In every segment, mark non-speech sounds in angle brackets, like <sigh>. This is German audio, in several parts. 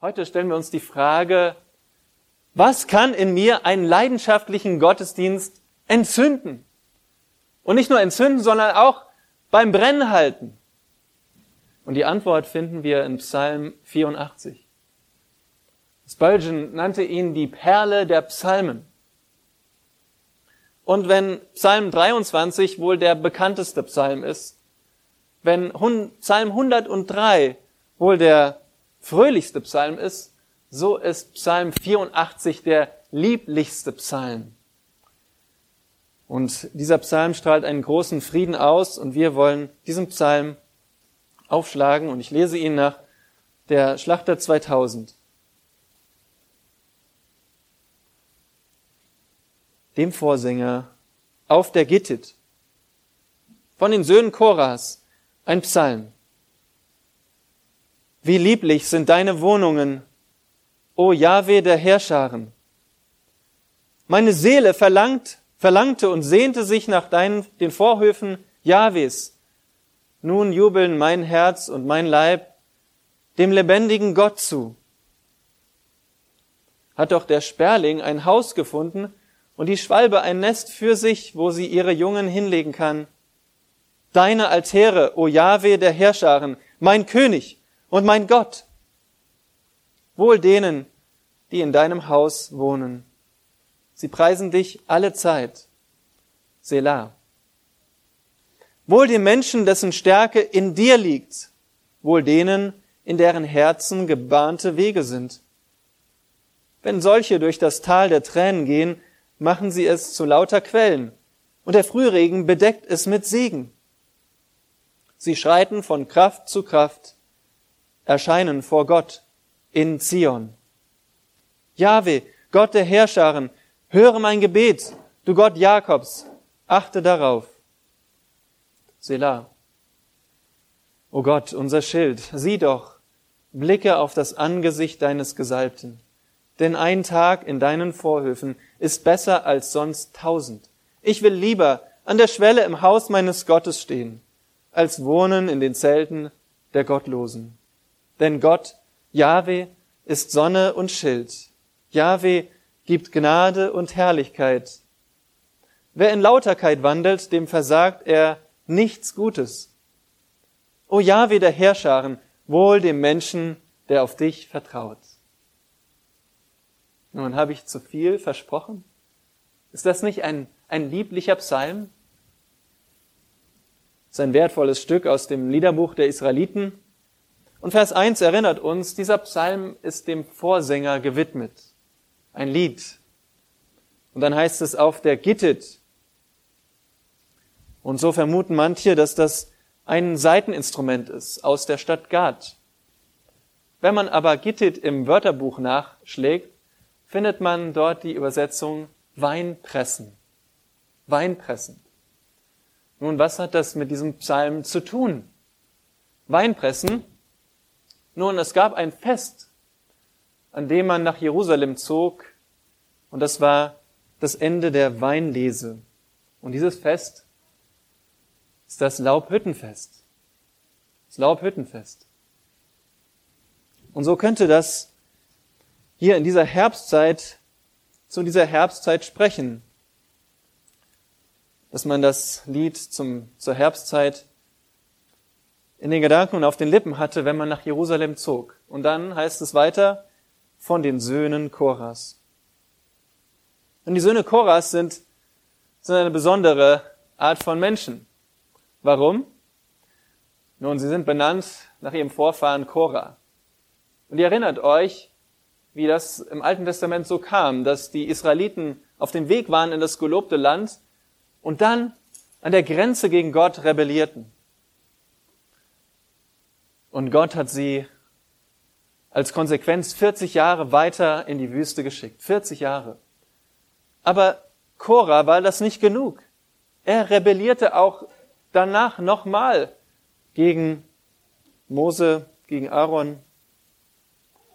Heute stellen wir uns die Frage, was kann in mir einen leidenschaftlichen Gottesdienst entzünden? Und nicht nur entzünden, sondern auch beim Brennen halten. Und die Antwort finden wir in Psalm 84. Spurgeon nannte ihn die Perle der Psalmen. Und wenn Psalm 23 wohl der bekannteste Psalm ist, wenn Psalm 103 wohl der fröhlichste Psalm ist, so ist Psalm 84 der lieblichste Psalm. Und dieser Psalm strahlt einen großen Frieden aus und wir wollen diesen Psalm aufschlagen und ich lese ihn nach der Schlachter 2000. Dem Vorsänger auf der Gittit von den Söhnen Koras ein Psalm. Wie lieblich sind deine Wohnungen, o Jahwe der Herrscharen. Meine Seele verlangt, verlangte und sehnte sich nach deinen, den Vorhöfen Jahwes. Nun jubeln mein Herz und mein Leib dem lebendigen Gott zu. Hat doch der Sperling ein Haus gefunden und die Schwalbe ein Nest für sich, wo sie ihre Jungen hinlegen kann. Deine Altäre, o Jahwe der Herrscharen, mein König, und mein Gott. Wohl denen, die in deinem Haus wohnen. Sie preisen dich alle Zeit. Selah. Wohl dem Menschen, dessen Stärke in dir liegt. Wohl denen, in deren Herzen gebahnte Wege sind. Wenn solche durch das Tal der Tränen gehen, machen sie es zu lauter Quellen, und der Frühregen bedeckt es mit Segen. Sie schreiten von Kraft zu Kraft, erscheinen vor Gott in Zion. Jahwe, Gott der Herrscharen, höre mein Gebet, du Gott Jakobs, achte darauf. Selah. O Gott, unser Schild, sieh doch, blicke auf das Angesicht deines Gesalbten. Denn ein Tag in deinen Vorhöfen ist besser als sonst tausend. Ich will lieber an der Schwelle im Haus meines Gottes stehen, als wohnen in den Zelten der Gottlosen. Denn Gott, Jahwe, ist Sonne und Schild. Jahwe gibt Gnade und Herrlichkeit. Wer in Lauterkeit wandelt, dem versagt er nichts Gutes. O Jahwe der Herrscharen, wohl dem Menschen, der auf dich vertraut. Nun habe ich zu viel versprochen. Ist das nicht ein, ein lieblicher Psalm? Das ist ein wertvolles Stück aus dem Liederbuch der Israeliten. Und Vers 1 erinnert uns, dieser Psalm ist dem Vorsänger gewidmet. Ein Lied. Und dann heißt es auf der Gittit. Und so vermuten manche, dass das ein Seiteninstrument ist aus der Stadt Gad. Wenn man aber Gittit im Wörterbuch nachschlägt, findet man dort die Übersetzung Weinpressen. Weinpressen. Nun, was hat das mit diesem Psalm zu tun? Weinpressen nun, es gab ein Fest, an dem man nach Jerusalem zog, und das war das Ende der Weinlese. Und dieses Fest ist das Laubhüttenfest. Das Laubhüttenfest. Und so könnte das hier in dieser Herbstzeit, zu dieser Herbstzeit sprechen, dass man das Lied zum, zur Herbstzeit in den Gedanken und auf den Lippen hatte, wenn man nach Jerusalem zog. Und dann heißt es weiter, von den Söhnen Koras. Und die Söhne Koras sind, sind eine besondere Art von Menschen. Warum? Nun, sie sind benannt nach ihrem Vorfahren Korah. Und ihr erinnert euch, wie das im Alten Testament so kam, dass die Israeliten auf dem Weg waren in das gelobte Land und dann an der Grenze gegen Gott rebellierten. Und Gott hat sie als Konsequenz 40 Jahre weiter in die Wüste geschickt. 40 Jahre. Aber Korah war das nicht genug. Er rebellierte auch danach nochmal gegen Mose, gegen Aaron.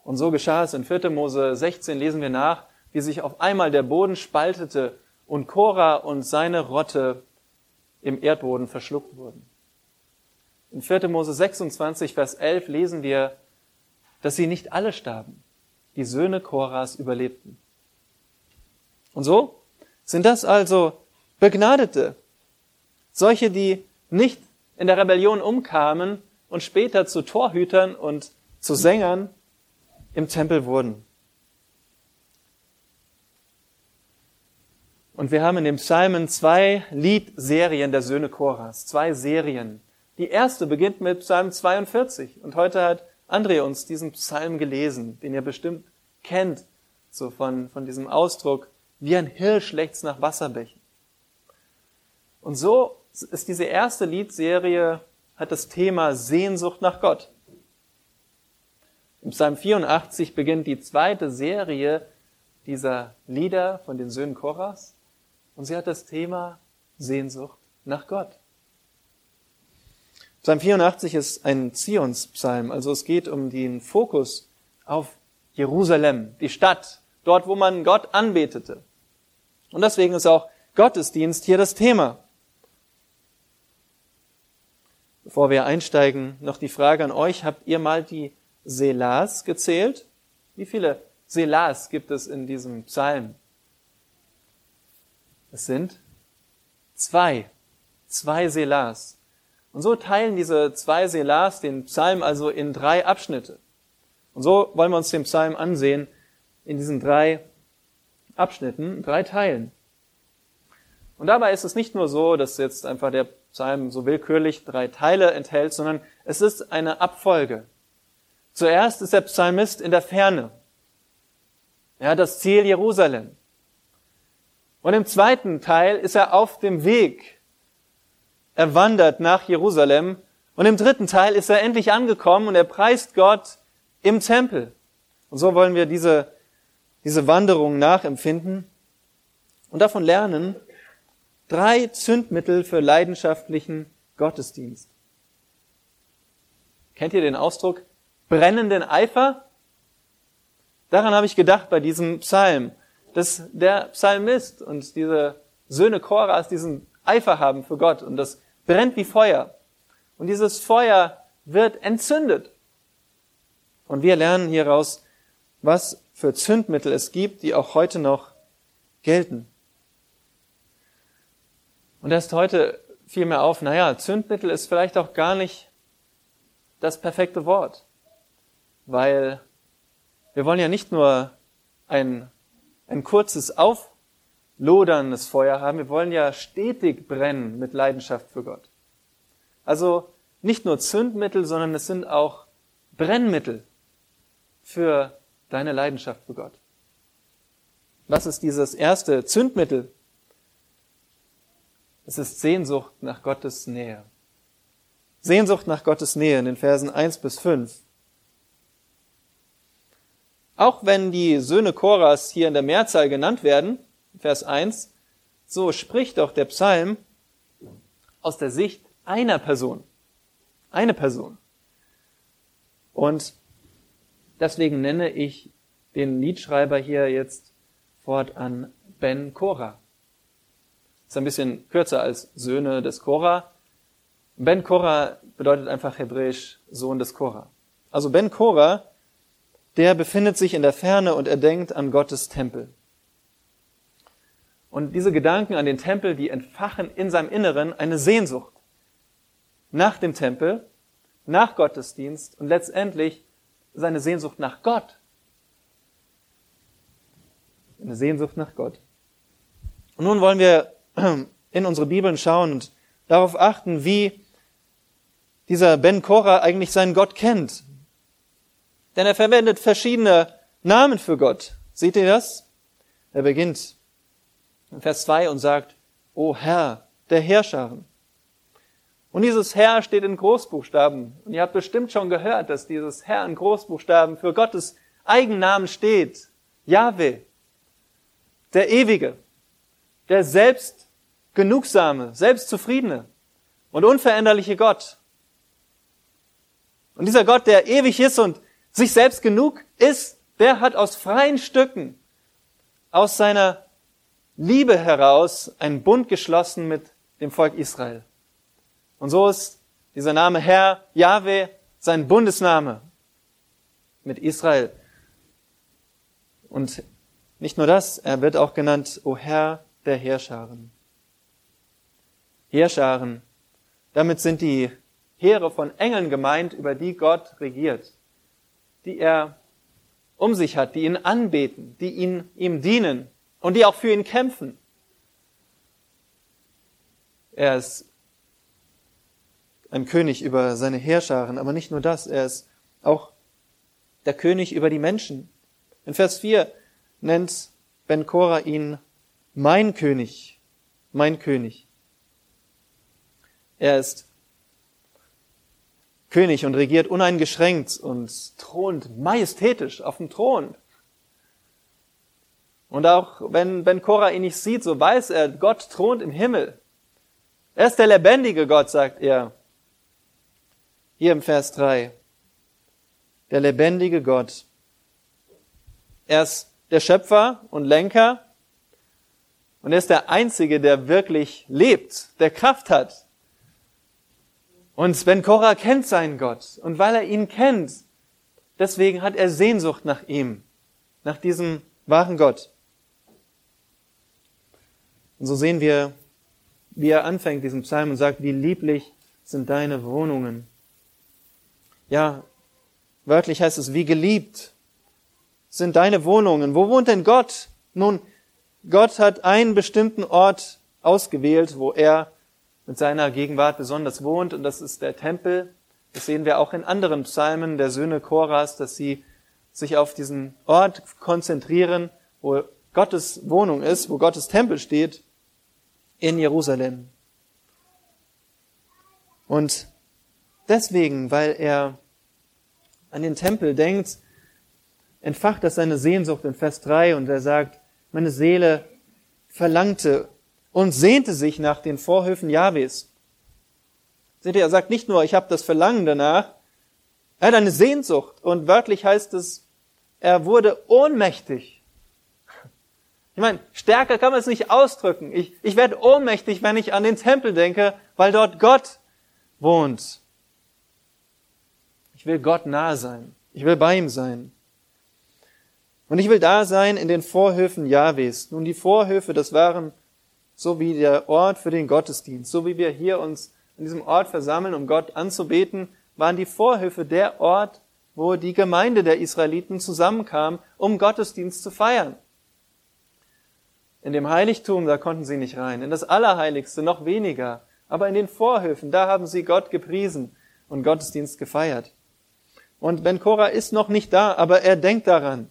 Und so geschah es in 4. Mose 16, lesen wir nach, wie sich auf einmal der Boden spaltete und Korah und seine Rotte im Erdboden verschluckt wurden. In 4. Mose 26, Vers 11 lesen wir, dass sie nicht alle starben. Die Söhne Koras überlebten. Und so sind das also Begnadete, solche, die nicht in der Rebellion umkamen und später zu Torhütern und zu Sängern im Tempel wurden. Und wir haben in dem Psalmen zwei Liedserien der Söhne Choras, zwei Serien. Die erste beginnt mit Psalm 42 und heute hat André uns diesen Psalm gelesen, den ihr bestimmt kennt, so von, von diesem Ausdruck, wie ein Hirsch lechzt nach Wasserbächen. Und so ist diese erste Liedserie, hat das Thema Sehnsucht nach Gott. Im Psalm 84 beginnt die zweite Serie dieser Lieder von den Söhnen Koras und sie hat das Thema Sehnsucht nach Gott. Psalm 84 ist ein Zionspsalm, also es geht um den Fokus auf Jerusalem, die Stadt, dort, wo man Gott anbetete. Und deswegen ist auch Gottesdienst hier das Thema. Bevor wir einsteigen, noch die Frage an euch, habt ihr mal die Selas gezählt? Wie viele Selas gibt es in diesem Psalm? Es sind zwei. Zwei Selas. Und so teilen diese zwei Selas den Psalm also in drei Abschnitte. Und so wollen wir uns den Psalm ansehen in diesen drei Abschnitten, drei Teilen. Und dabei ist es nicht nur so, dass jetzt einfach der Psalm so willkürlich drei Teile enthält, sondern es ist eine Abfolge. Zuerst ist der Psalmist in der Ferne. Er hat das Ziel Jerusalem. Und im zweiten Teil ist er auf dem Weg. Er wandert nach Jerusalem. Und im dritten Teil ist er endlich angekommen und er preist Gott im Tempel. Und so wollen wir diese, diese Wanderung nachempfinden und davon lernen, drei Zündmittel für leidenschaftlichen Gottesdienst. Kennt ihr den Ausdruck brennenden Eifer? Daran habe ich gedacht bei diesem Psalm, dass der Psalmist und diese Söhne Choras diesen Eifer haben für Gott und das brennt wie Feuer. Und dieses Feuer wird entzündet. Und wir lernen hieraus, was für Zündmittel es gibt, die auch heute noch gelten. Und erst heute fiel mir auf, naja, Zündmittel ist vielleicht auch gar nicht das perfekte Wort. Weil wir wollen ja nicht nur ein, ein kurzes aufloderndes Feuer haben, wir wollen ja stetig brennen mit Leidenschaft für Gott. Also nicht nur Zündmittel, sondern es sind auch Brennmittel für deine Leidenschaft für Gott. Was ist dieses erste Zündmittel? Es ist Sehnsucht nach Gottes Nähe. Sehnsucht nach Gottes Nähe in den Versen 1 bis 5. Auch wenn die Söhne Koras hier in der Mehrzahl genannt werden, Vers 1, so spricht doch der Psalm aus der Sicht einer Person. Eine Person. Und deswegen nenne ich den Liedschreiber hier jetzt fortan Ben Korah. Ist ein bisschen kürzer als Söhne des Korah. Ben Korah bedeutet einfach hebräisch Sohn des Korah. Also Ben Korah, der befindet sich in der Ferne und er denkt an Gottes Tempel. Und diese Gedanken an den Tempel, die entfachen in seinem Inneren eine Sehnsucht nach dem Tempel, nach Gottesdienst und letztendlich seine Sehnsucht nach Gott. Eine Sehnsucht nach Gott. Und nun wollen wir <clears throat> in unsere Bibeln schauen und darauf achten, wie dieser Ben Korah eigentlich seinen Gott kennt. Denn er verwendet verschiedene Namen für Gott. Seht ihr das? Er beginnt in Vers 2 und sagt, O Herr, der Herrscharen. Und dieses Herr steht in Großbuchstaben. Und ihr habt bestimmt schon gehört, dass dieses Herr in Großbuchstaben für Gottes Eigennamen steht. Jahwe, der Ewige, der selbst genugsame, selbstzufriedene und unveränderliche Gott. Und dieser Gott, der ewig ist und sich selbst genug ist, der hat aus freien Stücken, aus seiner Liebe heraus einen Bund geschlossen mit dem Volk Israel. Und so ist dieser Name Herr, Yahweh, sein Bundesname. mit Israel. Und nicht nur das, er wird auch genannt, O Herr der Heerscharen. Heerscharen, damit sind die Heere von Engeln gemeint, über die Gott regiert, die er um sich hat, die ihn anbeten, die ihn, ihm dienen und die auch für ihn kämpfen. Er ist ein König über seine Heerscharen, aber nicht nur das, er ist auch der König über die Menschen. In Vers 4 nennt Ben Korah ihn mein König, mein König. Er ist König und regiert uneingeschränkt und thront majestätisch auf dem Thron. Und auch wenn Ben Korah ihn nicht sieht, so weiß er, Gott thront im Himmel. Er ist der lebendige Gott, sagt er. Hier im Vers 3. Der lebendige Gott. Er ist der Schöpfer und Lenker. Und er ist der Einzige, der wirklich lebt, der Kraft hat. Und Ben Korah kennt seinen Gott. Und weil er ihn kennt, deswegen hat er Sehnsucht nach ihm, nach diesem wahren Gott. Und so sehen wir, wie er anfängt, diesen Psalm und sagt, wie lieblich sind deine Wohnungen. Ja, wörtlich heißt es, wie geliebt sind deine Wohnungen. Wo wohnt denn Gott? Nun, Gott hat einen bestimmten Ort ausgewählt, wo er mit seiner Gegenwart besonders wohnt, und das ist der Tempel. Das sehen wir auch in anderen Psalmen der Söhne Choras, dass sie sich auf diesen Ort konzentrieren, wo Gottes Wohnung ist, wo Gottes Tempel steht, in Jerusalem. Und deswegen, weil er an den Tempel denkt, entfacht das seine Sehnsucht in Vers 3 und er sagt, meine Seele verlangte und sehnte sich nach den Vorhöfen Jahwes. Seht ihr, er sagt nicht nur, ich habe das Verlangen danach, er hat eine Sehnsucht und wörtlich heißt es, er wurde ohnmächtig. Ich meine, stärker kann man es nicht ausdrücken. Ich, ich werde ohnmächtig, wenn ich an den Tempel denke, weil dort Gott wohnt. Ich will Gott nahe sein. Ich will bei ihm sein. Und ich will da sein in den Vorhöfen Jahwes. Nun, die Vorhöfe, das waren so wie der Ort für den Gottesdienst. So wie wir hier uns in diesem Ort versammeln, um Gott anzubeten, waren die Vorhöfe der Ort, wo die Gemeinde der Israeliten zusammenkam, um Gottesdienst zu feiern. In dem Heiligtum, da konnten sie nicht rein. In das Allerheiligste noch weniger. Aber in den Vorhöfen, da haben sie Gott gepriesen und Gottesdienst gefeiert. Und Ben Korah ist noch nicht da, aber er denkt daran.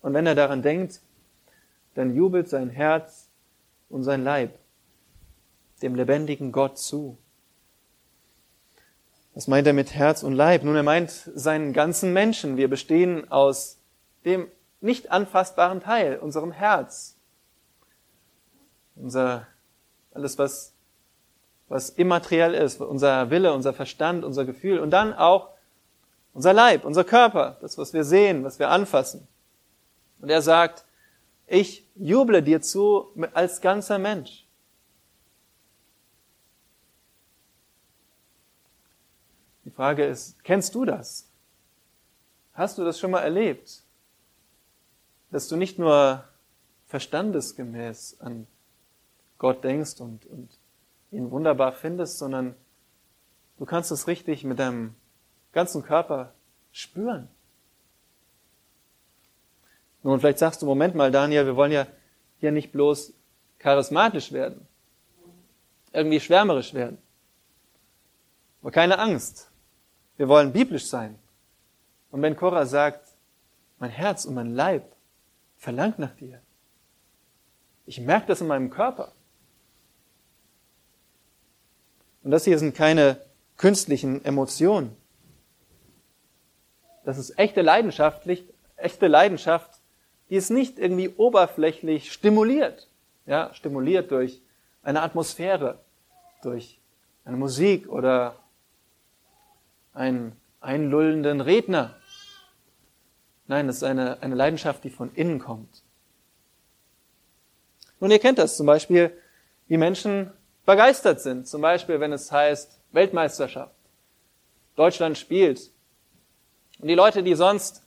Und wenn er daran denkt, dann jubelt sein Herz und sein Leib dem lebendigen Gott zu. Was meint er mit Herz und Leib? Nun, er meint seinen ganzen Menschen. Wir bestehen aus dem nicht anfassbaren Teil, unserem Herz. Unser, alles, was, was immateriell ist, unser Wille, unser Verstand, unser Gefühl und dann auch unser Leib, unser Körper, das, was wir sehen, was wir anfassen. Und er sagt, ich juble dir zu als ganzer Mensch. Die Frage ist, kennst du das? Hast du das schon mal erlebt? Dass du nicht nur verstandesgemäß an Gott denkst und, und ihn wunderbar findest, sondern du kannst es richtig mit deinem ganzen Körper spüren. Nun, vielleicht sagst du, Moment mal, Daniel, wir wollen ja hier nicht bloß charismatisch werden, irgendwie schwärmerisch werden. Aber keine Angst. Wir wollen biblisch sein. Und wenn Korah sagt, mein Herz und mein Leib verlangt nach dir. Ich merke das in meinem Körper. Und das hier sind keine künstlichen Emotionen. Das ist echte Leidenschaft, echte Leidenschaft, die es nicht irgendwie oberflächlich stimuliert. Ja, stimuliert durch eine Atmosphäre, durch eine Musik oder einen einlullenden Redner. Nein, das ist eine, eine Leidenschaft, die von innen kommt. Nun, ihr kennt das zum Beispiel, wie Menschen begeistert sind. Zum Beispiel, wenn es heißt Weltmeisterschaft. Deutschland spielt. Und die Leute, die sonst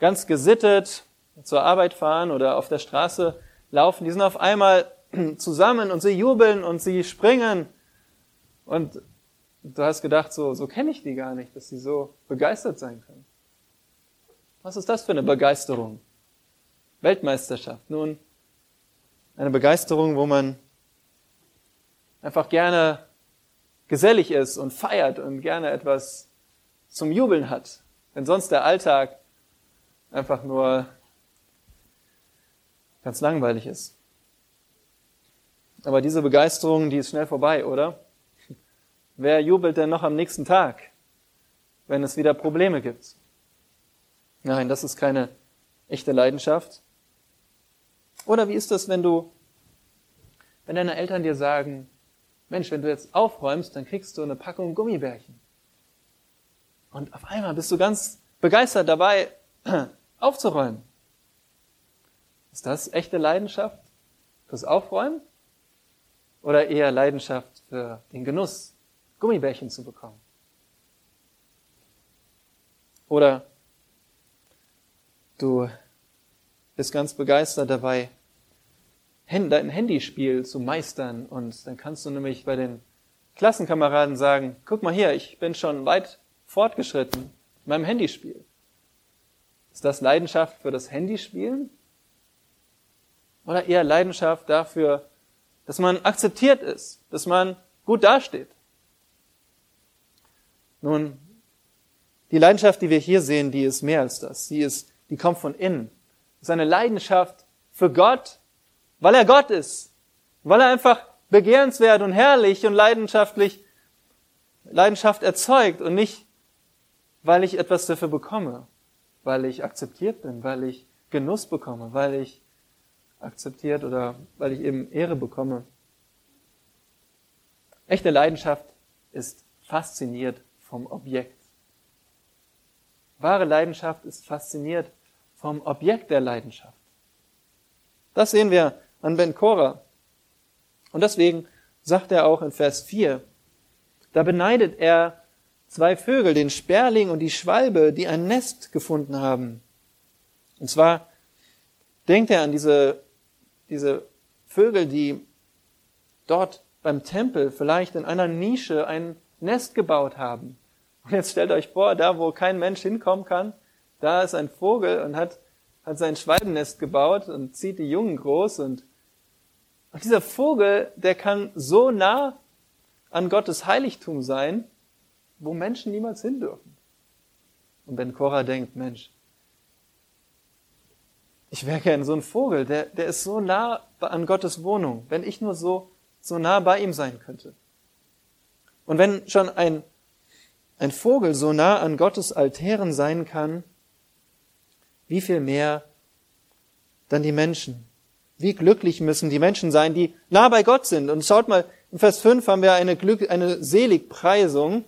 ganz gesittet zur Arbeit fahren oder auf der Straße laufen, die sind auf einmal <clears throat> zusammen und sie jubeln und sie springen. Und du hast gedacht, so, so kenne ich die gar nicht, dass sie so begeistert sein können. Was ist das für eine Begeisterung? Weltmeisterschaft. Nun, eine Begeisterung, wo man einfach gerne gesellig ist und feiert und gerne etwas zum Jubeln hat. Wenn sonst der Alltag einfach nur ganz langweilig ist. Aber diese Begeisterung, die ist schnell vorbei, oder? Wer jubelt denn noch am nächsten Tag, wenn es wieder Probleme gibt? Nein, das ist keine echte Leidenschaft. Oder wie ist das, wenn du, wenn deine Eltern dir sagen, Mensch, wenn du jetzt aufräumst, dann kriegst du eine Packung Gummibärchen. Und auf einmal bist du ganz begeistert dabei, <clears throat> aufzuräumen. Ist das echte Leidenschaft fürs Aufräumen? Oder eher Leidenschaft für den Genuss, Gummibärchen zu bekommen? Oder du bist ganz begeistert dabei, dein Handyspiel zu meistern und dann kannst du nämlich bei den Klassenkameraden sagen, guck mal hier, ich bin schon weit fortgeschritten in meinem Handyspiel. Ist das Leidenschaft für das Handyspielen? Oder eher Leidenschaft dafür, dass man akzeptiert ist, dass man gut dasteht? Nun, die Leidenschaft, die wir hier sehen, die ist mehr als das. Sie ist, die kommt von innen. Das ist eine Leidenschaft für Gott, weil er Gott ist. Weil er einfach begehrenswert und herrlich und leidenschaftlich Leidenschaft erzeugt und nicht, weil ich etwas dafür bekomme weil ich akzeptiert bin, weil ich Genuss bekomme, weil ich akzeptiert oder weil ich eben Ehre bekomme. Echte Leidenschaft ist fasziniert vom Objekt. Wahre Leidenschaft ist fasziniert vom Objekt der Leidenschaft. Das sehen wir an Ben Korah. Und deswegen sagt er auch in Vers 4, da beneidet er zwei Vögel, den Sperling und die Schwalbe, die ein Nest gefunden haben. Und zwar denkt er an diese, diese Vögel, die dort beim Tempel vielleicht in einer Nische ein Nest gebaut haben. Und jetzt stellt euch vor, da wo kein Mensch hinkommen kann, da ist ein Vogel und hat, hat sein Schwalbennest gebaut und zieht die Jungen groß und, und dieser Vogel, der kann so nah an Gottes Heiligtum sein, wo Menschen niemals hin dürfen. Und wenn Cora denkt, Mensch, ich wäre gerne so ein Vogel, der, der ist so nah an Gottes Wohnung, wenn ich nur so, so nah bei ihm sein könnte. Und wenn schon ein, ein Vogel so nah an Gottes Altären sein kann, wie viel mehr dann die Menschen? Wie glücklich müssen die Menschen sein, die nah bei Gott sind? Und schaut mal, in Vers 5 haben wir eine, Glück, eine Seligpreisung.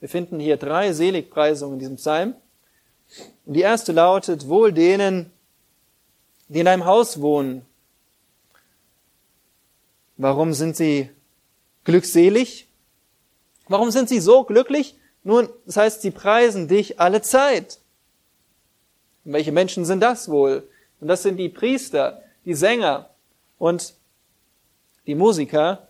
Wir finden hier drei Seligpreisungen in diesem Psalm. Und die erste lautet, wohl denen, die in deinem Haus wohnen. Warum sind sie glückselig? Warum sind sie so glücklich? Nun, das heißt, sie preisen dich alle Zeit. Und welche Menschen sind das wohl? Und das sind die Priester, die Sänger und die Musiker,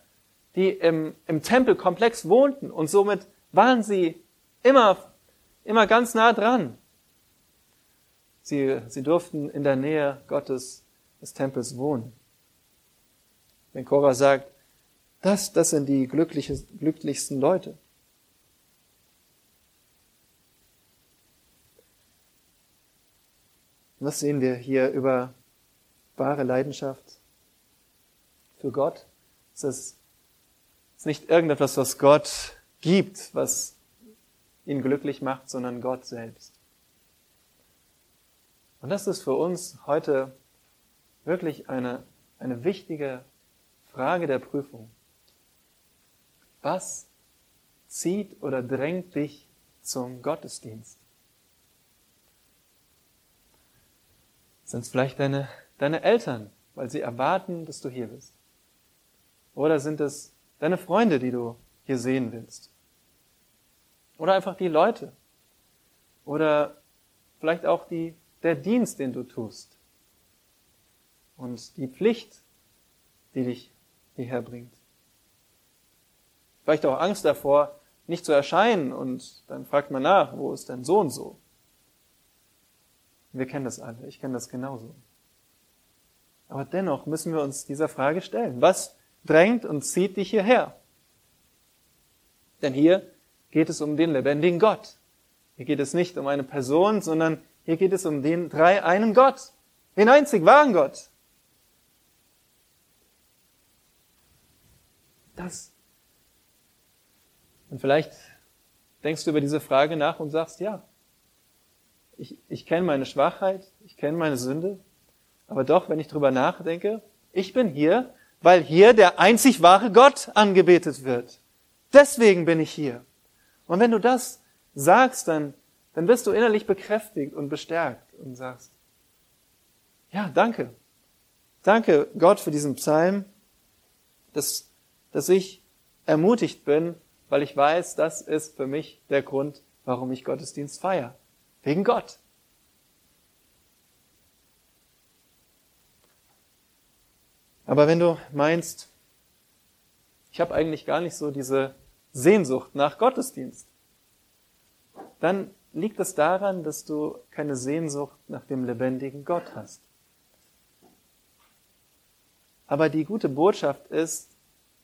die im, im Tempelkomplex wohnten und somit waren sie immer, immer ganz nah dran. Sie, sie durften in der Nähe Gottes, des Tempels wohnen. Wenn Korah sagt, das, das sind die glücklichsten Leute. Was sehen wir hier über wahre Leidenschaft für Gott? Es ist nicht irgendetwas, was Gott gibt, was ihn glücklich macht, sondern Gott selbst. Und das ist für uns heute wirklich eine, eine wichtige Frage der Prüfung. Was zieht oder drängt dich zum Gottesdienst? Sind es vielleicht deine, deine Eltern, weil sie erwarten, dass du hier bist? Oder sind es deine Freunde, die du hier sehen willst? Oder einfach die Leute, oder vielleicht auch die, der Dienst, den du tust und die Pflicht, die dich hierher bringt. Vielleicht auch Angst davor, nicht zu erscheinen und dann fragt man nach, wo ist denn so und so? Wir kennen das alle, ich kenne das genauso. Aber dennoch müssen wir uns dieser Frage stellen. Was drängt und zieht dich hierher? Denn hier geht es um den lebendigen Gott. Hier geht es nicht um eine Person, sondern hier geht es um den drei einen Gott, den einzig wahren Gott. Das. Und vielleicht denkst du über diese Frage nach und sagst, ja, ich, ich kenne meine Schwachheit, ich kenne meine Sünde, aber doch, wenn ich drüber nachdenke, ich bin hier, weil hier der einzig wahre Gott angebetet wird. Deswegen bin ich hier. Und wenn du das sagst, dann, dann wirst du innerlich bekräftigt und bestärkt und sagst, ja, danke. Danke Gott für diesen Psalm, dass, dass ich ermutigt bin, weil ich weiß, das ist für mich der Grund, warum ich Gottesdienst feiere. Wegen Gott. Aber wenn du meinst, ich habe eigentlich gar nicht so diese Sehnsucht nach Gottesdienst, dann liegt es daran, dass du keine Sehnsucht nach dem lebendigen Gott hast. Aber die gute Botschaft ist,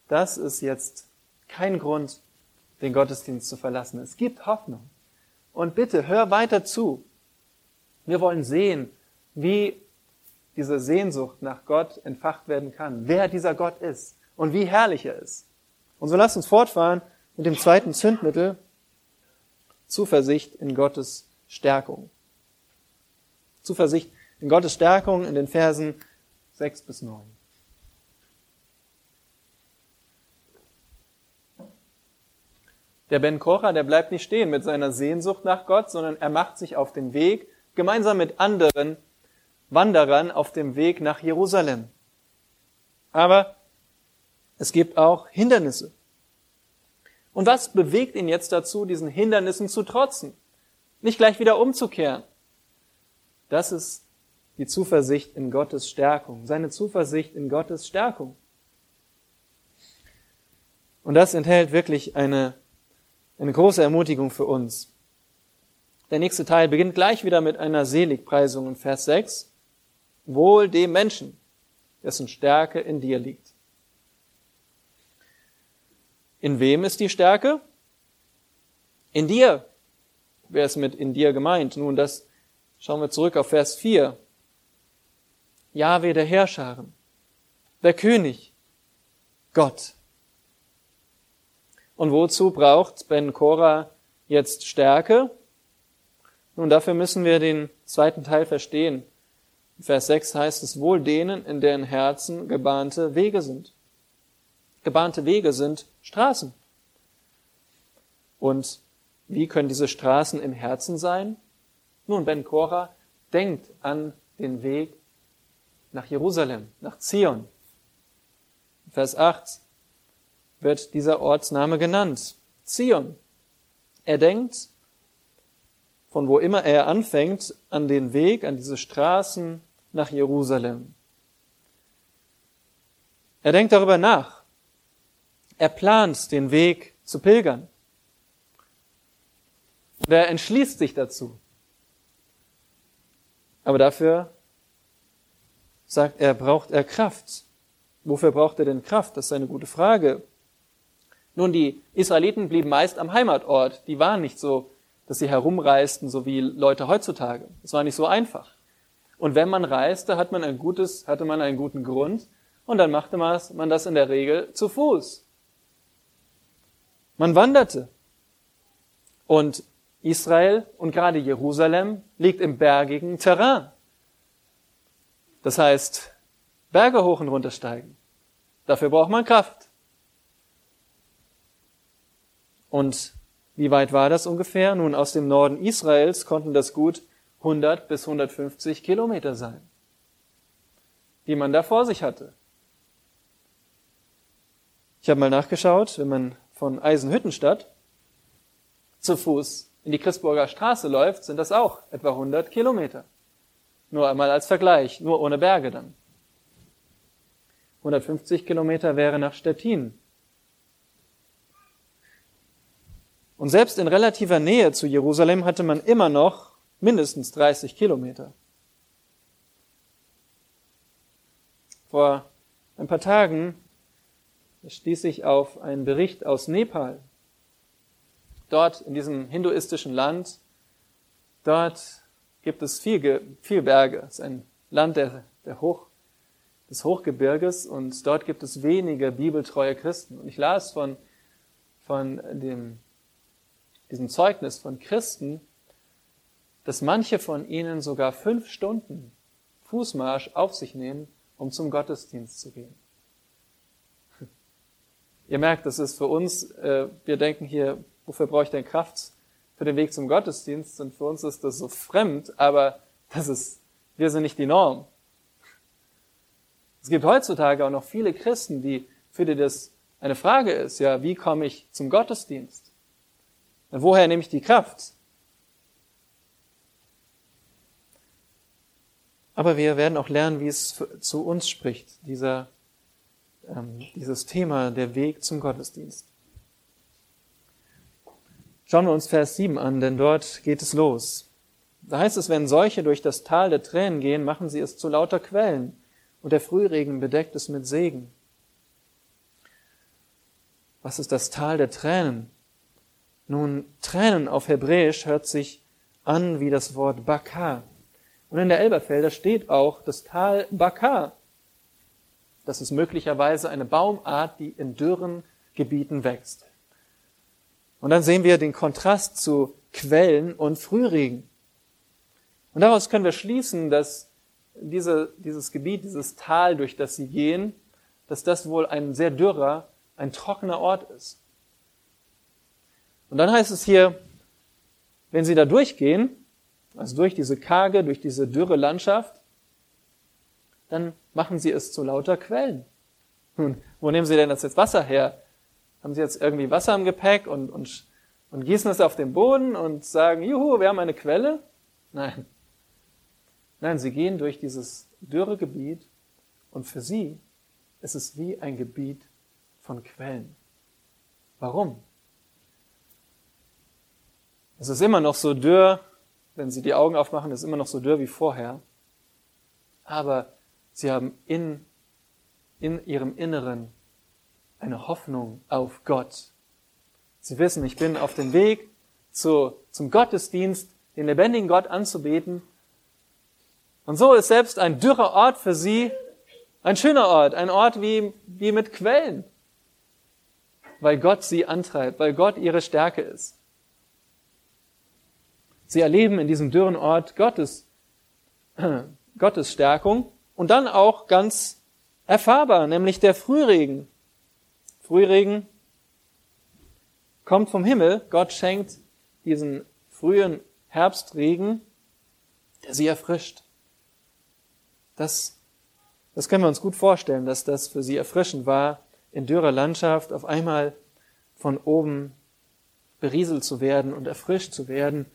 dass es jetzt kein Grund, den Gottesdienst zu verlassen. Es gibt Hoffnung. Und bitte, hör weiter zu. Wir wollen sehen, wie diese Sehnsucht nach Gott entfacht werden kann, wer dieser Gott ist und wie herrlich er ist. Und so lasst uns fortfahren mit dem zweiten Zündmittel, Zuversicht in Gottes Stärkung. Zuversicht in Gottes Stärkung in den Versen 6 bis 9. Der Ben Kocha, der bleibt nicht stehen mit seiner Sehnsucht nach Gott, sondern er macht sich auf den Weg, gemeinsam mit anderen Wanderern auf dem Weg nach Jerusalem. Aber es gibt auch Hindernisse. Und was bewegt ihn jetzt dazu, diesen Hindernissen zu trotzen? Nicht gleich wieder umzukehren. Das ist die Zuversicht in Gottes Stärkung, seine Zuversicht in Gottes Stärkung. Und das enthält wirklich eine, eine große Ermutigung für uns. Der nächste Teil beginnt gleich wieder mit einer Seligpreisung in Vers 6. Wohl dem Menschen, dessen Stärke in dir liegt. In wem ist die Stärke? In dir. Wer ist mit in dir gemeint? Nun, das schauen wir zurück auf Vers 4. Jahwe der Herrscharen, der König, Gott. Und wozu braucht Ben Korah jetzt Stärke? Nun, dafür müssen wir den zweiten Teil verstehen. Vers 6 heißt es, wohl denen, in deren Herzen gebahnte Wege sind. Gebahnte Wege sind Straßen. Und wie können diese Straßen im Herzen sein? Nun, Ben Korah denkt an den Weg nach Jerusalem, nach Zion. Vers 8 wird dieser Ortsname genannt. Zion. Er denkt, von wo immer er anfängt, an den Weg, an diese Straßen nach Jerusalem. Er denkt darüber nach. Er plant den Weg zu pilgern. Und er entschließt sich dazu. Aber dafür sagt er, braucht er Kraft. Wofür braucht er denn Kraft? Das ist eine gute Frage. Nun, die Israeliten blieben meist am Heimatort. Die waren nicht so, dass sie herumreisten, so wie Leute heutzutage. Es war nicht so einfach. Und wenn man reiste, hat man ein gutes, hatte man einen guten Grund und dann machte man das in der Regel zu Fuß. Man wanderte. Und Israel und gerade Jerusalem liegt im bergigen Terrain. Das heißt, Berge hoch und runter steigen. Dafür braucht man Kraft. Und wie weit war das ungefähr? Nun, aus dem Norden Israels konnten das gut 100 bis 150 Kilometer sein, die man da vor sich hatte. Ich habe mal nachgeschaut, wenn man von Eisenhüttenstadt zu Fuß in die Christburger Straße läuft, sind das auch etwa 100 Kilometer. Nur einmal als Vergleich, nur ohne Berge dann. 150 Kilometer wäre nach Stettin. Und selbst in relativer Nähe zu Jerusalem hatte man immer noch mindestens 30 Kilometer. Vor ein paar Tagen stieß ich auf einen Bericht aus Nepal. Dort in diesem hinduistischen Land, dort gibt es viel, viel Berge. Es ist ein Land der, der Hoch, des Hochgebirges und dort gibt es wenige bibeltreue Christen. Und ich las von, von dem, diesem Zeugnis von Christen, dass manche von ihnen sogar fünf Stunden Fußmarsch auf sich nehmen, um zum Gottesdienst zu gehen. Ihr merkt, das ist für uns, äh, wir denken hier, wofür brauche ich denn Kraft für den Weg zum Gottesdienst? Und für uns ist das so fremd, aber das ist, wir sind nicht die Norm. Es gibt heutzutage auch noch viele Christen, die, für die das eine Frage ist, ja, wie komme ich zum Gottesdienst? Und woher nehme ich die Kraft? Aber wir werden auch lernen, wie es zu uns spricht, dieser, ähm, dieses Thema, der Weg zum Gottesdienst. Schauen wir uns Vers 7 an, denn dort geht es los. Da heißt es, wenn solche durch das Tal der Tränen gehen, machen sie es zu lauter Quellen, und der Frühregen bedeckt es mit Segen. Was ist das Tal der Tränen? Nun, Tränen auf Hebräisch hört sich an wie das Wort Bakar. Und in der Elberfelder steht auch das Tal Bakar. Das ist möglicherweise eine Baumart, die in dürren Gebieten wächst. Und dann sehen wir den Kontrast zu Quellen und Frühregen. Und daraus können wir schließen, dass diese, dieses Gebiet, dieses Tal, durch das sie gehen, dass das wohl ein sehr dürrer, ein trockener Ort ist. Und dann heißt es hier, wenn sie da durchgehen, also durch diese karge, durch diese dürre Landschaft, dann machen sie es zu lauter Quellen. Nun, wo nehmen sie denn das jetzt Wasser her? Haben sie jetzt irgendwie Wasser im Gepäck und, und, und gießen es auf den Boden und sagen, juhu, wir haben eine Quelle? Nein. Nein, sie gehen durch dieses dürre Gebiet und für sie ist es wie ein Gebiet von Quellen. Warum? Es ist immer noch so dürr, wenn sie die Augen aufmachen, ist immer noch so dürr wie vorher. Aber sie haben in, in ihrem Inneren eine Hoffnung auf Gott. Sie wissen, ich bin auf dem Weg zu, zum Gottesdienst, den lebendigen Gott anzubeten. Und so ist selbst ein dürrer Ort für sie ein schöner Ort, ein Ort wie, wie mit Quellen, weil Gott sie antreibt, weil Gott ihre Stärke ist. Sie erleben in diesem dürren Ort Gottes, <clears throat> Gottes Stärkung und dann auch ganz erfahrbar, nämlich der Frühregen. Frühregen kommt vom Himmel. Gott schenkt diesen frühen Herbstregen, der sie erfrischt. Das, das können wir uns gut vorstellen, dass das für sie erfrischend war, in dürrer Landschaft auf einmal von oben berieselt zu werden und erfrischt zu werden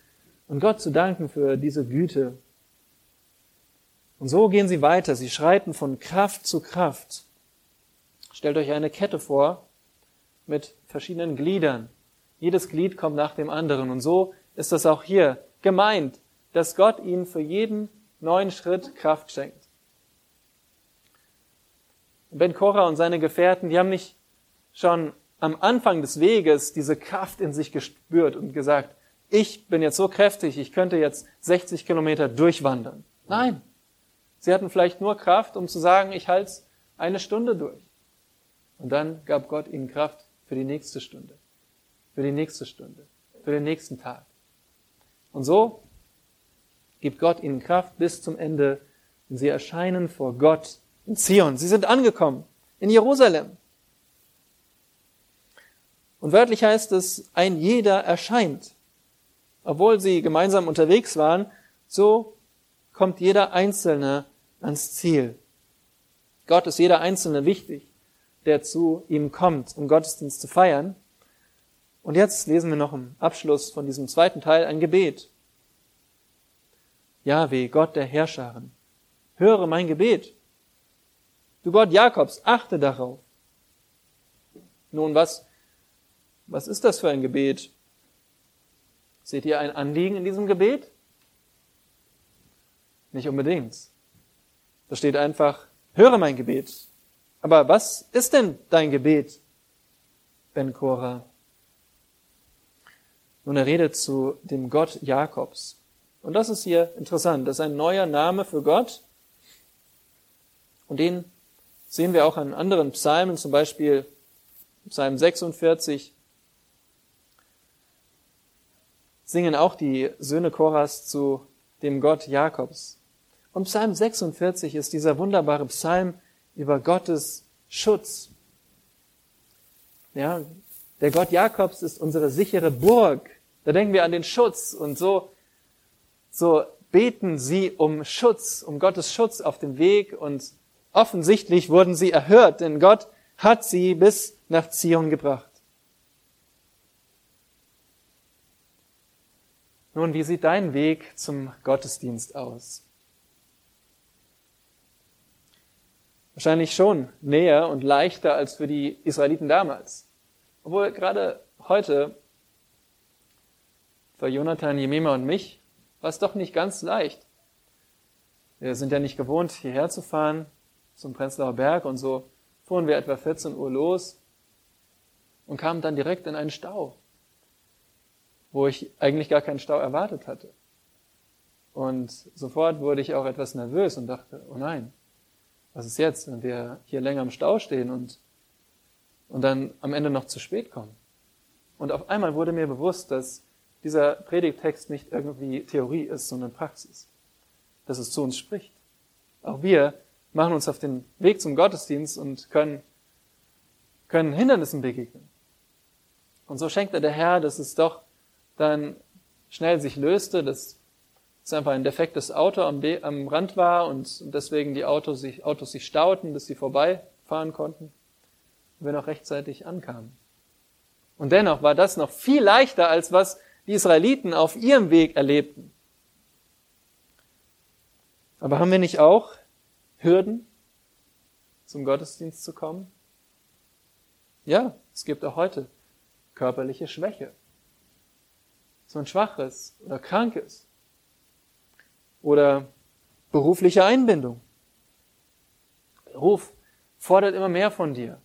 und Gott zu danken für diese Güte. Und so gehen sie weiter. Sie schreiten von Kraft zu Kraft. Stellt euch eine Kette vor mit verschiedenen Gliedern. Jedes Glied kommt nach dem anderen. Und so ist das auch hier gemeint, dass Gott ihnen für jeden neuen Schritt Kraft schenkt. Ben Korah und seine Gefährten, die haben nicht schon am Anfang des Weges diese Kraft in sich gespürt und gesagt, ich bin jetzt so kräftig, ich könnte jetzt 60 Kilometer durchwandern. Nein. Sie hatten vielleicht nur Kraft, um zu sagen, ich halte eine Stunde durch. Und dann gab Gott ihnen Kraft für die nächste Stunde, für die nächste Stunde, für den nächsten Tag. Und so gibt Gott ihnen Kraft bis zum Ende. Und sie erscheinen vor Gott in Zion. Sie sind angekommen in Jerusalem. Und wörtlich heißt es, ein jeder erscheint. Obwohl sie gemeinsam unterwegs waren, so kommt jeder Einzelne ans Ziel. Gott ist jeder Einzelne wichtig der zu ihm kommt, um Gottesdienst zu feiern. Und jetzt lesen wir noch im Abschluss von diesem zweiten Teil ein Gebet. Jahwe, Gott der Herrscharen, höre mein Gebet. Du Gott Jakobs, achte darauf. Nun, was, was ist das für ein Gebet? Seht ihr ein Anliegen in diesem Gebet? Nicht unbedingt. Da steht einfach, höre mein Gebet. Aber was ist denn dein Gebet, Ben Korah? Nun, er redet zu dem Gott Jakobs. Und das ist hier interessant. Das ist ein neuer Name für Gott. Und den sehen wir auch an anderen Psalmen, zum Beispiel Psalm 46. Singen auch die Söhne Koras zu dem Gott Jakobs. Und Psalm 46 ist dieser wunderbare Psalm über Gottes Schutz. Ja, der Gott Jakobs ist unsere sichere Burg. Da denken wir an den Schutz und so, so beten sie um Schutz, um Gottes Schutz auf dem Weg und offensichtlich wurden sie erhört, denn Gott hat sie bis nach Zion gebracht. Nun, wie sieht dein Weg zum Gottesdienst aus? Wahrscheinlich schon näher und leichter als für die Israeliten damals. Obwohl gerade heute für Jonathan, Jemima und mich war es doch nicht ganz leicht. Wir sind ja nicht gewohnt, hierher zu fahren zum Prenzlauer Berg und so fuhren wir etwa 14 Uhr los und kamen dann direkt in einen Stau, wo ich eigentlich gar keinen Stau erwartet hatte. Und sofort wurde ich auch etwas nervös und dachte, oh nein, was ist jetzt, wenn wir hier länger im Stau stehen und, und dann am Ende noch zu spät kommen? Und auf einmal wurde mir bewusst, dass dieser Predigtext nicht irgendwie Theorie ist, sondern Praxis. Dass es zu uns spricht. Auch wir machen uns auf den Weg zum Gottesdienst und können, können Hindernissen begegnen. Und so schenkte der Herr, dass es doch dann schnell sich löste, dass es einfach ein defektes Auto am, Be am Rand war und deswegen die Autos sich, Autos sich stauten, bis sie vorbeifahren konnten und wir noch rechtzeitig ankamen. Und dennoch war das noch viel leichter, als was die Israeliten auf ihrem Weg erlebten. Aber haben wir nicht auch Hürden, zum Gottesdienst zu kommen? Ja, es gibt auch heute körperliche Schwäche. So ein schwaches oder krankes oder berufliche Einbindung. Beruf fordert immer mehr von dir.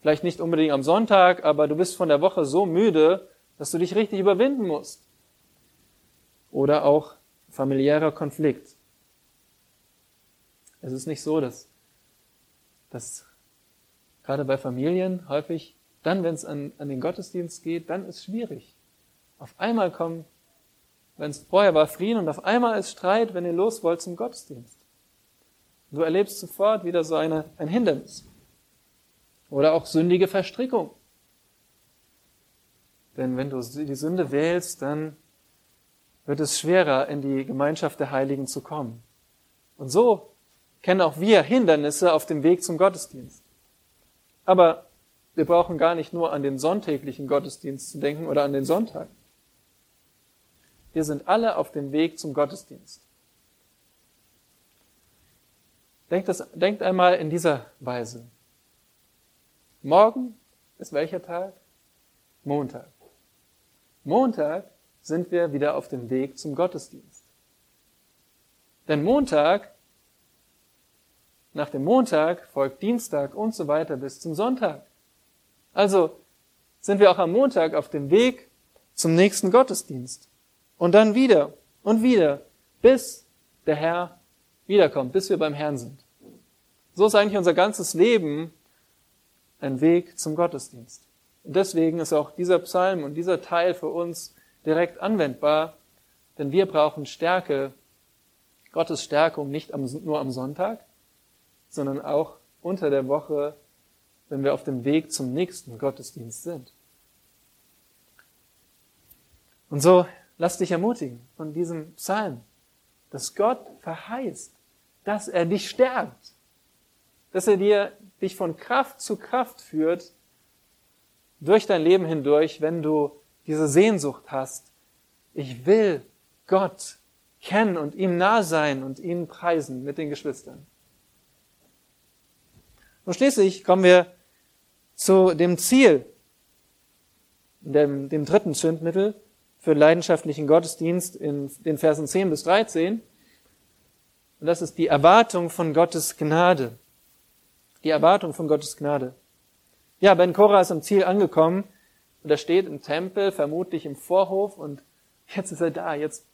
Vielleicht nicht unbedingt am Sonntag, aber du bist von der Woche so müde, dass du dich richtig überwinden musst. Oder auch familiärer Konflikt. Es ist nicht so, dass, dass gerade bei Familien häufig dann, wenn es an, an den Gottesdienst geht, dann ist schwierig. Auf einmal kommen wenn es vorher war Frieden und auf einmal ist Streit, wenn ihr los wollt zum Gottesdienst. Du erlebst sofort wieder so eine, ein Hindernis. Oder auch sündige Verstrickung. Denn wenn du die Sünde wählst, dann wird es schwerer, in die Gemeinschaft der Heiligen zu kommen. Und so kennen auch wir Hindernisse auf dem Weg zum Gottesdienst. Aber wir brauchen gar nicht nur an den sonntäglichen Gottesdienst zu denken oder an den Sonntag. Wir sind alle auf dem Weg zum Gottesdienst. Denkt, das, denkt einmal in dieser Weise. Morgen ist welcher Tag? Montag. Montag sind wir wieder auf dem Weg zum Gottesdienst. Denn Montag, nach dem Montag folgt Dienstag und so weiter bis zum Sonntag. Also sind wir auch am Montag auf dem Weg zum nächsten Gottesdienst. Und dann wieder und wieder, bis der Herr wiederkommt, bis wir beim Herrn sind. So ist eigentlich unser ganzes Leben ein Weg zum Gottesdienst. Und deswegen ist auch dieser Psalm und dieser Teil für uns direkt anwendbar, denn wir brauchen Stärke, Gottes Stärkung nicht nur am Sonntag, sondern auch unter der Woche, wenn wir auf dem Weg zum nächsten Gottesdienst sind. Und so lass dich ermutigen von diesem Psalm, dass Gott verheißt, dass er dich stärkt, dass er dir dich von Kraft zu Kraft führt, durch dein Leben hindurch, wenn du diese Sehnsucht hast. Ich will Gott kennen und ihm nah sein und ihn preisen mit den Geschwistern. Und schließlich kommen wir zu dem Ziel, dem, dem dritten Sündmittel für leidenschaftlichen Gottesdienst in den Versen 10 bis 13. Und das ist die Erwartung von Gottes Gnade. Die Erwartung von Gottes Gnade. Ja, Ben Korah ist am Ziel angekommen und er steht im Tempel, vermutlich im Vorhof und jetzt ist er da. Jetzt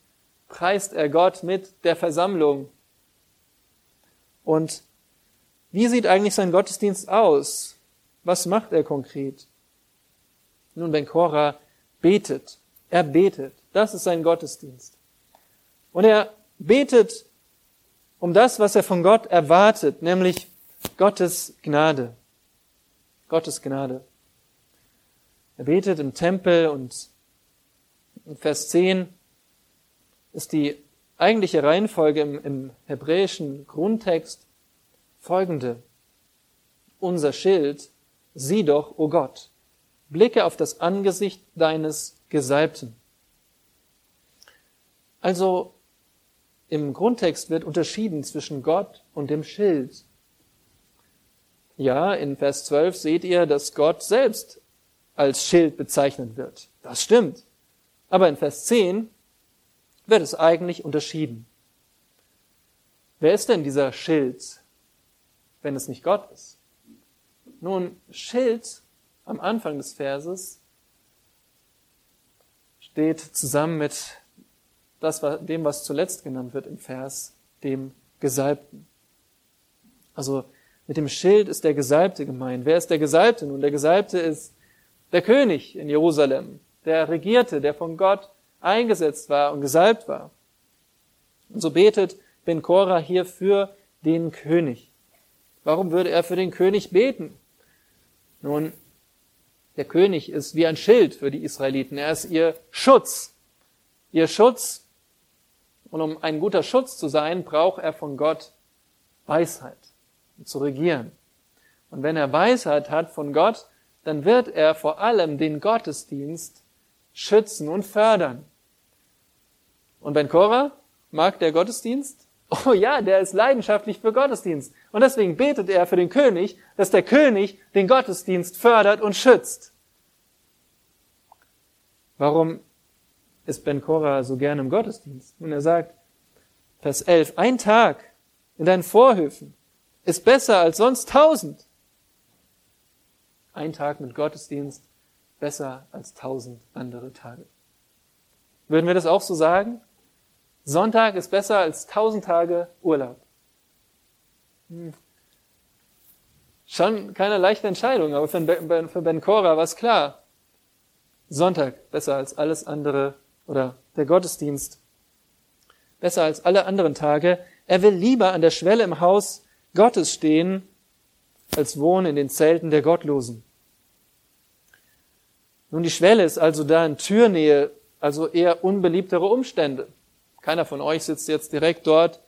preist er Gott mit der Versammlung. Und wie sieht eigentlich sein Gottesdienst aus? Was macht er konkret? Nun, Ben Korah betet. Er betet. Das ist sein Gottesdienst. Und er betet um das, was er von Gott erwartet, nämlich Gottes Gnade. Gottes Gnade. Er betet im Tempel und in Vers 10 ist die eigentliche Reihenfolge im, im hebräischen Grundtext folgende. Unser Schild, sieh doch, o oh Gott, blicke auf das Angesicht deines Gesalbten. Also im Grundtext wird unterschieden zwischen Gott und dem Schild. Ja, in Vers 12 seht ihr, dass Gott selbst als Schild bezeichnet wird. Das stimmt. Aber in Vers 10 wird es eigentlich unterschieden. Wer ist denn dieser Schild, wenn es nicht Gott ist? Nun, Schild am Anfang des Verses steht zusammen mit dem, was zuletzt genannt wird im Vers, dem Gesalbten. Also mit dem Schild ist der Gesalbte gemeint. Wer ist der Gesalbte? Nun, der Gesalbte ist der König in Jerusalem, der regierte, der von Gott eingesetzt war und gesalbt war. Und so betet Ben Korah hier für den König. Warum würde er für den König beten? Nun, der König ist wie ein Schild für die Israeliten. Er ist ihr Schutz. Ihr Schutz. Und um ein guter Schutz zu sein, braucht er von Gott Weisheit und zu regieren. Und wenn er Weisheit hat von Gott, dann wird er vor allem den Gottesdienst schützen und fördern. Und Ben Korah mag der Gottesdienst? Oh ja, der ist leidenschaftlich für Gottesdienst. Und deswegen betet er für den König, dass der König den Gottesdienst fördert und schützt. Warum ist Ben Korah so gerne im Gottesdienst? Und er sagt, Vers 11, ein Tag in deinen Vorhöfen ist besser als sonst tausend. Ein Tag mit Gottesdienst besser als tausend andere Tage. Würden wir das auch so sagen? Sonntag ist besser als tausend Tage Urlaub. Hm. Schon keine leichte Entscheidung, aber für Ben, für ben Cora war es klar. Sonntag besser als alles andere oder der Gottesdienst besser als alle anderen Tage. Er will lieber an der Schwelle im Haus Gottes stehen, als wohnen in den Zelten der Gottlosen. Nun, die Schwelle ist also da in Türnähe, also eher unbeliebtere Umstände. Keiner von euch sitzt jetzt direkt dort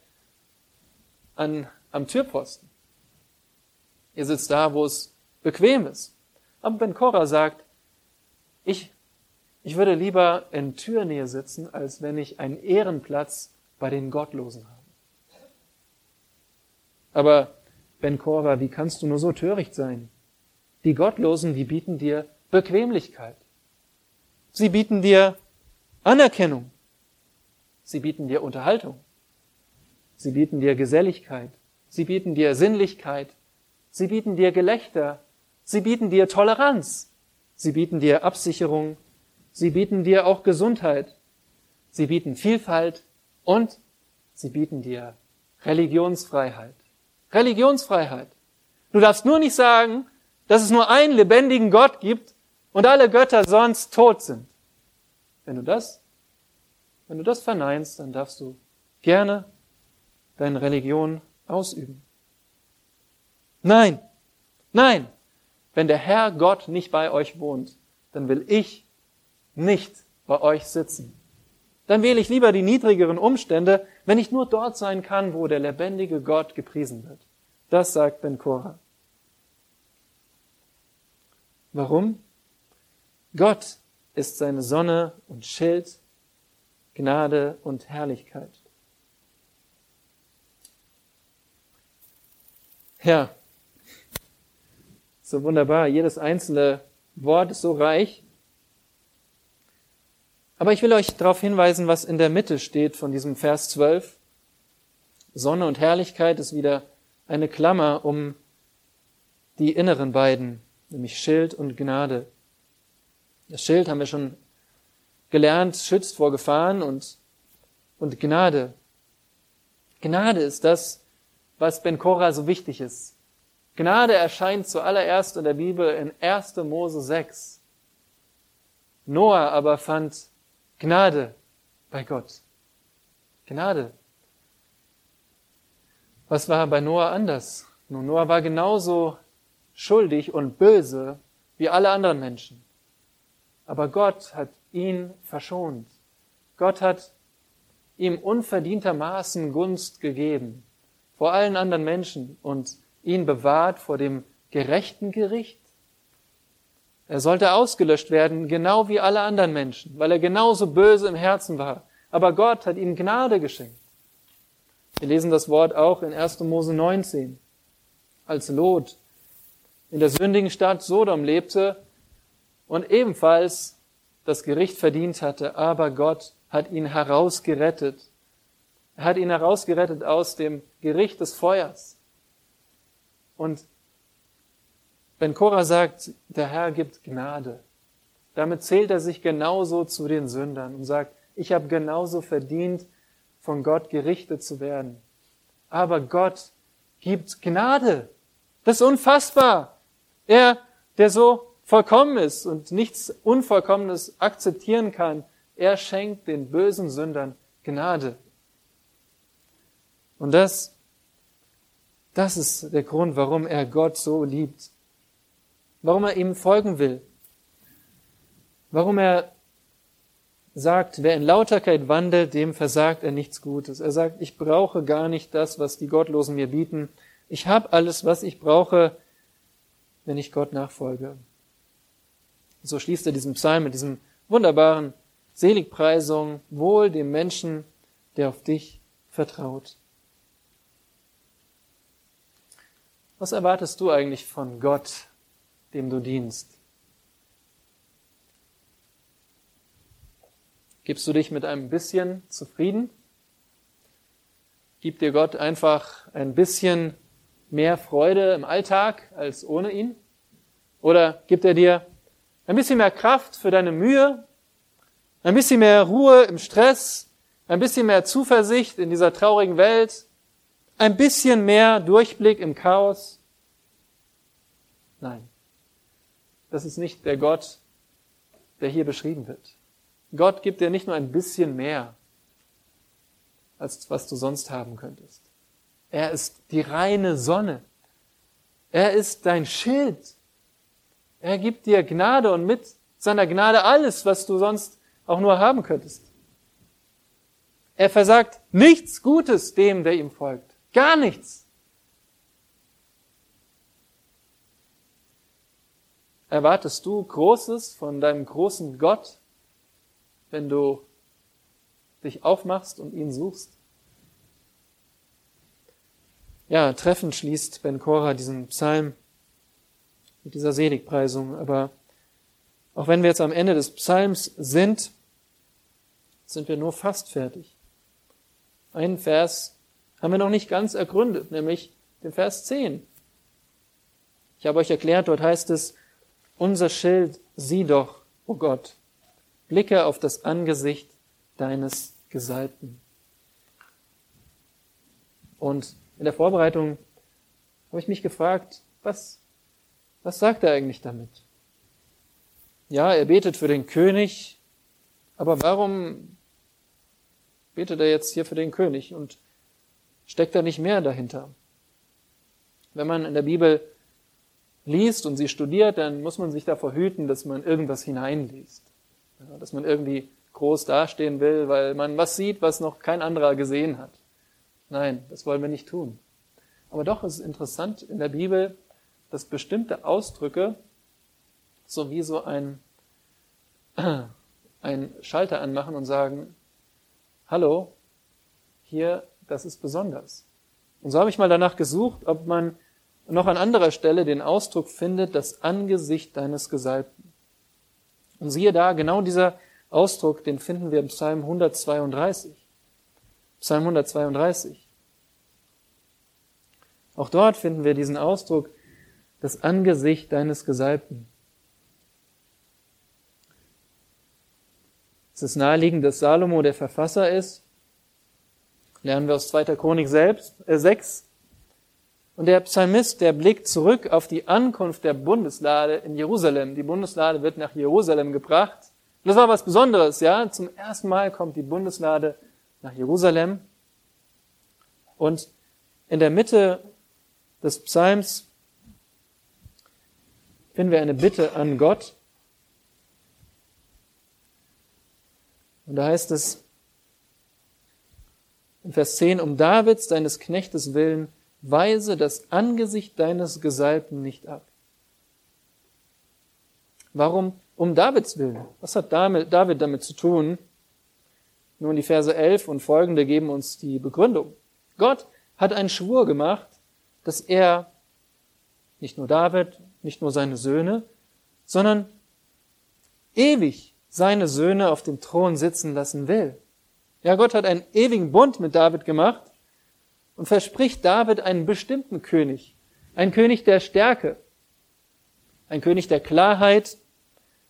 an, am Türposten. Ihr sitzt da, wo es bequem ist. Aber Ben Korah sagt, ich, ich würde lieber in Türnähe sitzen, als wenn ich einen Ehrenplatz bei den Gottlosen habe. Aber Ben Korva, wie kannst du nur so töricht sein? Die Gottlosen, die bieten dir Bequemlichkeit. Sie bieten dir Anerkennung. Sie bieten dir Unterhaltung. Sie bieten dir Geselligkeit. Sie bieten dir Sinnlichkeit. Sie bieten dir Gelächter. Sie bieten dir Toleranz. Sie bieten dir Absicherung. Sie bieten dir auch Gesundheit. Sie bieten Vielfalt und sie bieten dir Religionsfreiheit. Religionsfreiheit. Du darfst nur nicht sagen, dass es nur einen lebendigen Gott gibt und alle Götter sonst tot sind. Wenn du das, wenn du das verneinst, dann darfst du gerne deine Religion ausüben. Nein, nein, wenn der Herr Gott nicht bei euch wohnt, dann will ich nicht bei euch sitzen. Dann wähle ich lieber die niedrigeren Umstände, wenn ich nur dort sein kann, wo der lebendige Gott gepriesen wird. Das sagt Ben Korah. Warum? Gott ist seine Sonne und Schild, Gnade und Herrlichkeit. Ja, so wunderbar. Jedes einzelne Wort ist so reich. Aber ich will euch darauf hinweisen, was in der Mitte steht von diesem Vers 12. Sonne und Herrlichkeit ist wieder eine Klammer um die inneren beiden, nämlich Schild und Gnade. Das Schild haben wir schon gelernt, schützt vor Gefahren und, und Gnade. Gnade ist das, was Ben Korah so wichtig ist. Gnade erscheint zuallererst in der Bibel in 1. Mose 6. Noah aber fand Gnade bei Gott. Gnade. Was war bei Noah anders? Nun, Noah war genauso schuldig und böse wie alle anderen Menschen. Aber Gott hat ihn verschont. Gott hat ihm unverdientermaßen Gunst gegeben vor allen anderen Menschen und ihn bewahrt vor dem gerechten Gericht. Er sollte ausgelöscht werden, genau wie alle anderen Menschen, weil er genauso böse im Herzen war. Aber Gott hat ihm Gnade geschenkt. Wir lesen das Wort auch in 1. Mose 19. Als Lot in der sündigen Stadt Sodom lebte und ebenfalls das Gericht verdient hatte, aber Gott hat ihn herausgerettet. Er hat ihn herausgerettet aus dem Gericht des Feuers. Und wenn Korah sagt, der Herr gibt Gnade, damit zählt er sich genauso zu den Sündern und sagt, ich habe genauso verdient, von Gott gerichtet zu werden. Aber Gott gibt Gnade. Das ist unfassbar. Er, der so vollkommen ist und nichts Unvollkommenes akzeptieren kann, er schenkt den bösen Sündern Gnade. Und das, das ist der Grund, warum er Gott so liebt. Warum er ihm folgen will. Warum er sagt, wer in Lauterkeit wandelt, dem versagt er nichts Gutes. Er sagt, ich brauche gar nicht das, was die Gottlosen mir bieten. Ich habe alles, was ich brauche, wenn ich Gott nachfolge. So schließt er diesen Psalm mit diesem wunderbaren Seligpreisung, wohl dem Menschen, der auf dich vertraut. Was erwartest du eigentlich von Gott, dem du dienst? Gibst du dich mit einem bisschen zufrieden? Gibt dir Gott einfach ein bisschen mehr Freude im Alltag als ohne ihn? Oder gibt er dir ein bisschen mehr Kraft für deine Mühe, ein bisschen mehr Ruhe im Stress, ein bisschen mehr Zuversicht in dieser traurigen Welt, ein bisschen mehr Durchblick im Chaos? Nein, das ist nicht der Gott, der hier beschrieben wird. Gott gibt dir nicht nur ein bisschen mehr, als was du sonst haben könntest. Er ist die reine Sonne. Er ist dein Schild. Er gibt dir Gnade und mit seiner Gnade alles, was du sonst auch nur haben könntest. Er versagt nichts Gutes dem, der ihm folgt. Gar nichts. Erwartest du Großes von deinem großen Gott, wenn du dich aufmachst und ihn suchst? Ja, treffend schließt Ben Korah diesen Psalm mit dieser Seligpreisung. Aber auch wenn wir jetzt am Ende des Psalms sind, sind wir nur fast fertig. Einen Vers haben wir noch nicht ganz ergründet, nämlich den Vers 10. Ich habe euch erklärt, dort heißt es, unser Schild, sieh doch, o oh Gott, blicke auf das Angesicht deines Gesalbten. Und in der Vorbereitung habe ich mich gefragt, was, was sagt er eigentlich damit? Ja, er betet für den König, aber warum betet er jetzt hier für den König und steckt da nicht mehr dahinter? Wenn man in der Bibel liest und sie studiert, dann muss man sich davor hüten, dass man irgendwas hineinliest. Ja, dass man irgendwie groß dastehen will, weil man was sieht, was noch kein anderer gesehen hat. Nein, das wollen wir nicht tun. Aber doch ist es interessant in der Bibel, dass bestimmte Ausdrücke so so ein, <clears throat> einen Schalter anmachen und sagen, hallo, hier, das ist besonders. Und so habe ich mal danach gesucht, ob man noch an anderer Stelle den Ausdruck findet, das Angesicht deines Gesalbten. Und siehe da, genau dieser Ausdruck, den finden wir im Psalm 132. Psalm 132. Auch dort finden wir diesen Ausdruck, das Angesicht deines Gesalbten. Es ist naheliegend, dass Salomo der Verfasser ist. Lernen wir aus 2. Chronik selbst, äh, 6. Und der Psalmist, der blickt zurück auf die Ankunft der Bundeslade in Jerusalem. Die Bundeslade wird nach Jerusalem gebracht. Und das war was Besonderes, ja. Zum ersten Mal kommt die Bundeslade nach Jerusalem. Und in der Mitte des Psalms finden wir eine Bitte an Gott. Und da heißt es in Vers 10, um Davids, deines Knechtes willen, weise das Angesicht deines Gesalbten nicht ab. Warum? Um Davids willen. Was hat David damit zu tun? Nun, die Verse 11 und folgende geben uns die Begründung. Gott hat einen Schwur gemacht, dass er nicht nur David, nicht nur seine Söhne, sondern ewig seine Söhne auf dem Thron sitzen lassen will. Ja, Gott hat einen ewigen Bund mit David gemacht und verspricht David einen bestimmten König, ein König der Stärke, ein König der Klarheit,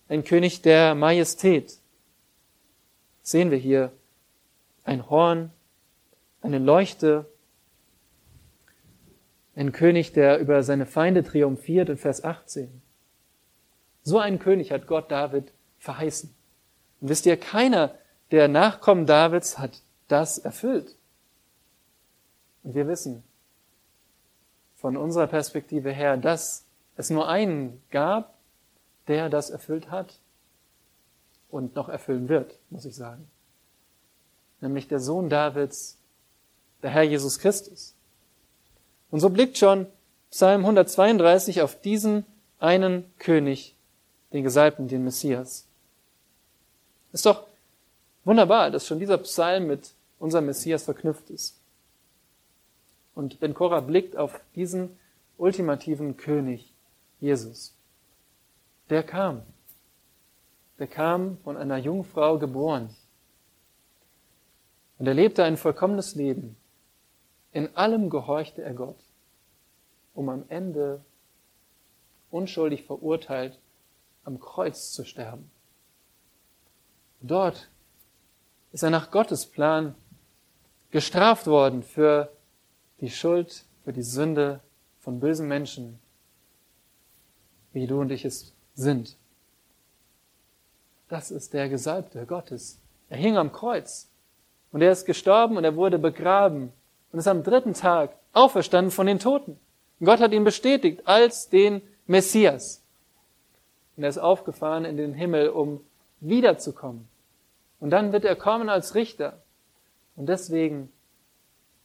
ein König der Majestät. Sehen wir hier ein Horn, eine Leuchte, ein König, der über seine Feinde triumphiert in Vers 18. So einen König hat Gott David verheißen. Und wisst ihr, keiner der Nachkommen Davids hat das erfüllt. Und wir wissen von unserer Perspektive her, dass es nur einen gab, der das erfüllt hat und noch erfüllen wird, muss ich sagen. Nämlich der Sohn Davids, der Herr Jesus Christus. Und so blickt schon Psalm 132 auf diesen einen König, den Gesalbten, den Messias. Ist doch wunderbar, dass schon dieser Psalm mit unserem Messias verknüpft ist. Und Ben Korah blickt auf diesen ultimativen König, Jesus. Der kam. Der kam von einer Jungfrau geboren. Und er lebte ein vollkommenes Leben. In allem gehorchte er Gott, um am Ende unschuldig verurteilt am Kreuz zu sterben. Dort ist er nach Gottes Plan gestraft worden für die Schuld für die Sünde von bösen Menschen, wie du und ich es sind. Das ist der Gesalbte Gottes. Er hing am Kreuz und er ist gestorben und er wurde begraben und ist am dritten Tag auferstanden von den Toten. Und Gott hat ihn bestätigt als den Messias. Und er ist aufgefahren in den Himmel, um wiederzukommen. Und dann wird er kommen als Richter. Und deswegen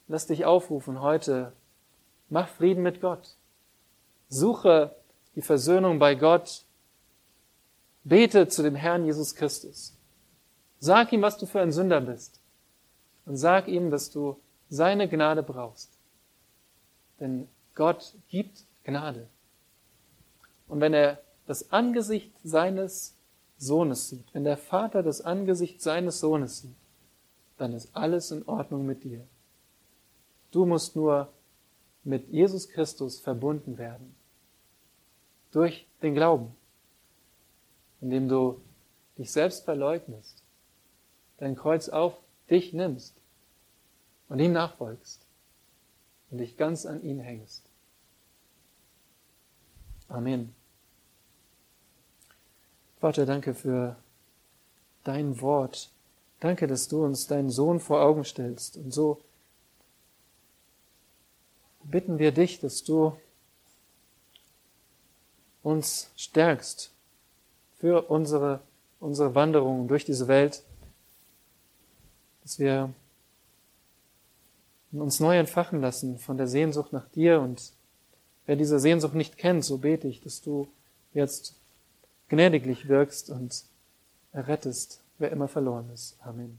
lass dich aufrufen heute, mach Frieden mit Gott. Suche die Versöhnung bei Gott. Bete zu dem Herrn Jesus Christus. Sag ihm, was du für ein Sünder bist. Und sag ihm, dass du seine Gnade brauchst. Denn Gott gibt Gnade. Und wenn er das Angesicht seines Sohnes sieht, wenn der Vater das Angesicht seines Sohnes sieht, dann ist alles in Ordnung mit dir. Du musst nur mit Jesus Christus verbunden werden. Durch den Glauben, indem du dich selbst verleugnest, dein Kreuz auf dich nimmst und ihm nachfolgst und dich ganz an ihn hängst. Amen. Vater, danke für dein Wort. Danke, dass du uns deinen Sohn vor Augen stellst und so bitten wir dich, dass du uns stärkst für unsere, unsere Wanderung durch diese Welt, dass wir uns neu entfachen lassen von der Sehnsucht nach dir und wer diese Sehnsucht nicht kennt, so bete ich, dass du jetzt gnädiglich wirkst und errettest, wer immer verloren ist. Amen.